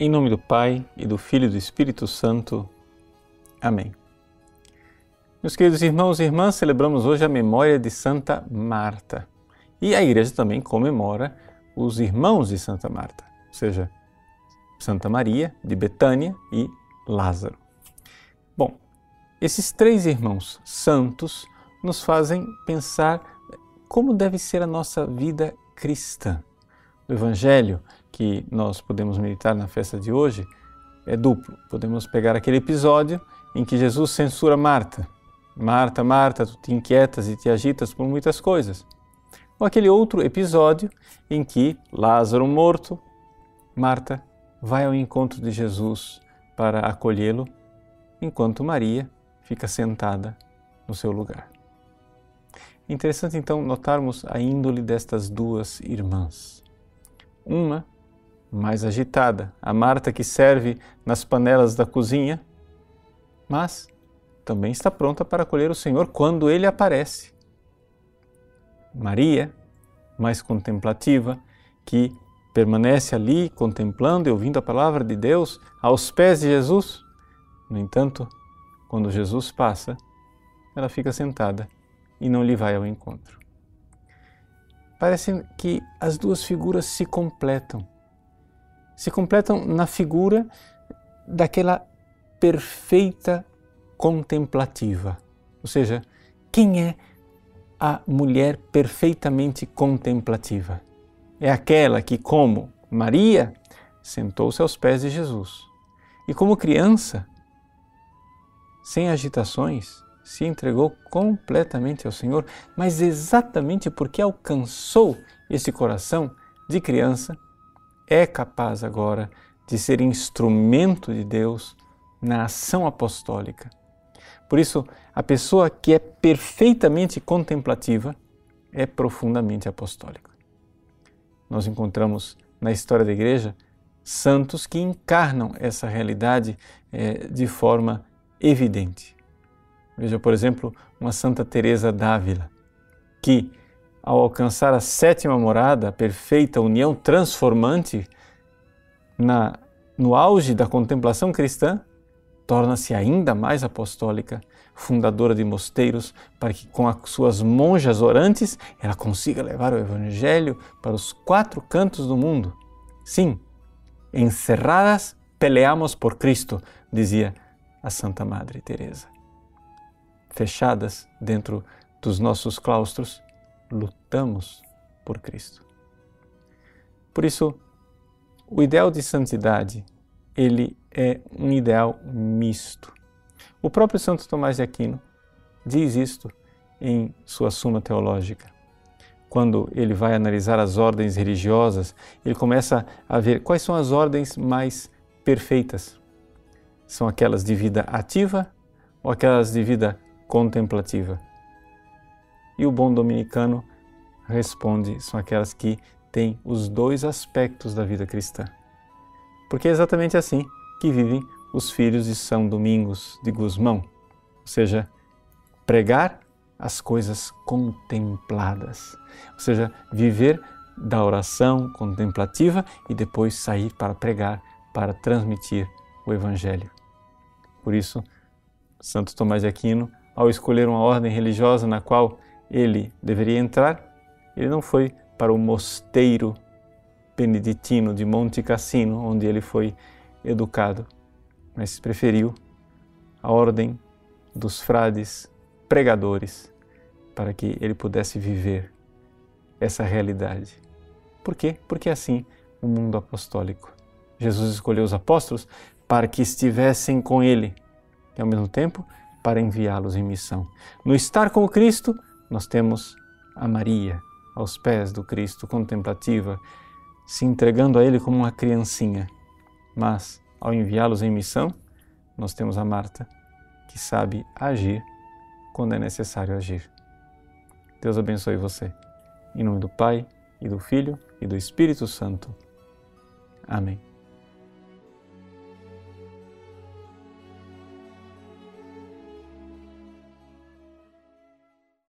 Em nome do Pai e do Filho e do Espírito Santo. Amém. Meus queridos irmãos e irmãs, celebramos hoje a memória de Santa Marta. E a igreja também comemora os irmãos de Santa Marta, ou seja, Santa Maria de Betânia e Lázaro. Bom, esses três irmãos santos nos fazem pensar como deve ser a nossa vida cristã. O Evangelho que nós podemos meditar na festa de hoje é duplo. Podemos pegar aquele episódio em que Jesus censura Marta. Marta, Marta, tu te inquietas e te agitas por muitas coisas. Ou aquele outro episódio em que Lázaro morto, Marta vai ao encontro de Jesus para acolhê-lo, enquanto Maria fica sentada no seu lugar. Interessante então notarmos a índole destas duas irmãs. Uma mais agitada, a Marta que serve nas panelas da cozinha, mas também está pronta para acolher o Senhor quando ele aparece. Maria, mais contemplativa, que permanece ali contemplando e ouvindo a palavra de Deus aos pés de Jesus. No entanto, quando Jesus passa, ela fica sentada e não lhe vai ao encontro. Parece que as duas figuras se completam. Se completam na figura daquela perfeita contemplativa. Ou seja, quem é a mulher perfeitamente contemplativa? É aquela que, como Maria, sentou-se aos pés de Jesus e, como criança, sem agitações, se entregou completamente ao Senhor, mas exatamente porque alcançou esse coração de criança, é capaz agora de ser instrumento de Deus na ação apostólica. Por isso, a pessoa que é perfeitamente contemplativa é profundamente apostólica. Nós encontramos na história da Igreja santos que encarnam essa realidade é, de forma evidente. Veja, por exemplo, uma Santa Teresa d'Ávila, que ao alcançar a sétima morada, a perfeita união transformante na, no auge da contemplação cristã, torna-se ainda mais apostólica, fundadora de mosteiros, para que com as suas monjas orantes ela consiga levar o evangelho para os quatro cantos do mundo. Sim, encerradas peleamos por Cristo, dizia a Santa Madre Teresa fechadas dentro dos nossos claustros, lutamos por Cristo. Por isso, o ideal de santidade, ele é um ideal misto. O próprio Santo Tomás de Aquino diz isto em sua Suma Teológica. Quando ele vai analisar as ordens religiosas, ele começa a ver quais são as ordens mais perfeitas. São aquelas de vida ativa ou aquelas de vida contemplativa. E o bom dominicano responde: são aquelas que têm os dois aspectos da vida cristã. Porque é exatamente assim que vivem os filhos de São Domingos de Gusmão, ou seja, pregar as coisas contempladas, ou seja, viver da oração contemplativa e depois sair para pregar, para transmitir o Evangelho. Por isso, Santo Tomás de Aquino ao escolher uma ordem religiosa na qual ele deveria entrar, ele não foi para o mosteiro beneditino de Monte Cassino, onde ele foi educado, mas preferiu a ordem dos frades pregadores para que ele pudesse viver essa realidade. Por quê? Porque assim o mundo apostólico. Jesus escolheu os apóstolos para que estivessem com ele e ao mesmo tempo para enviá-los em missão. No estar com Cristo, nós temos a Maria aos pés do Cristo, contemplativa, se entregando a Ele como uma criancinha. Mas, ao enviá-los em missão, nós temos a Marta, que sabe agir quando é necessário agir. Deus abençoe você. Em nome do Pai, e do Filho, e do Espírito Santo. Amém.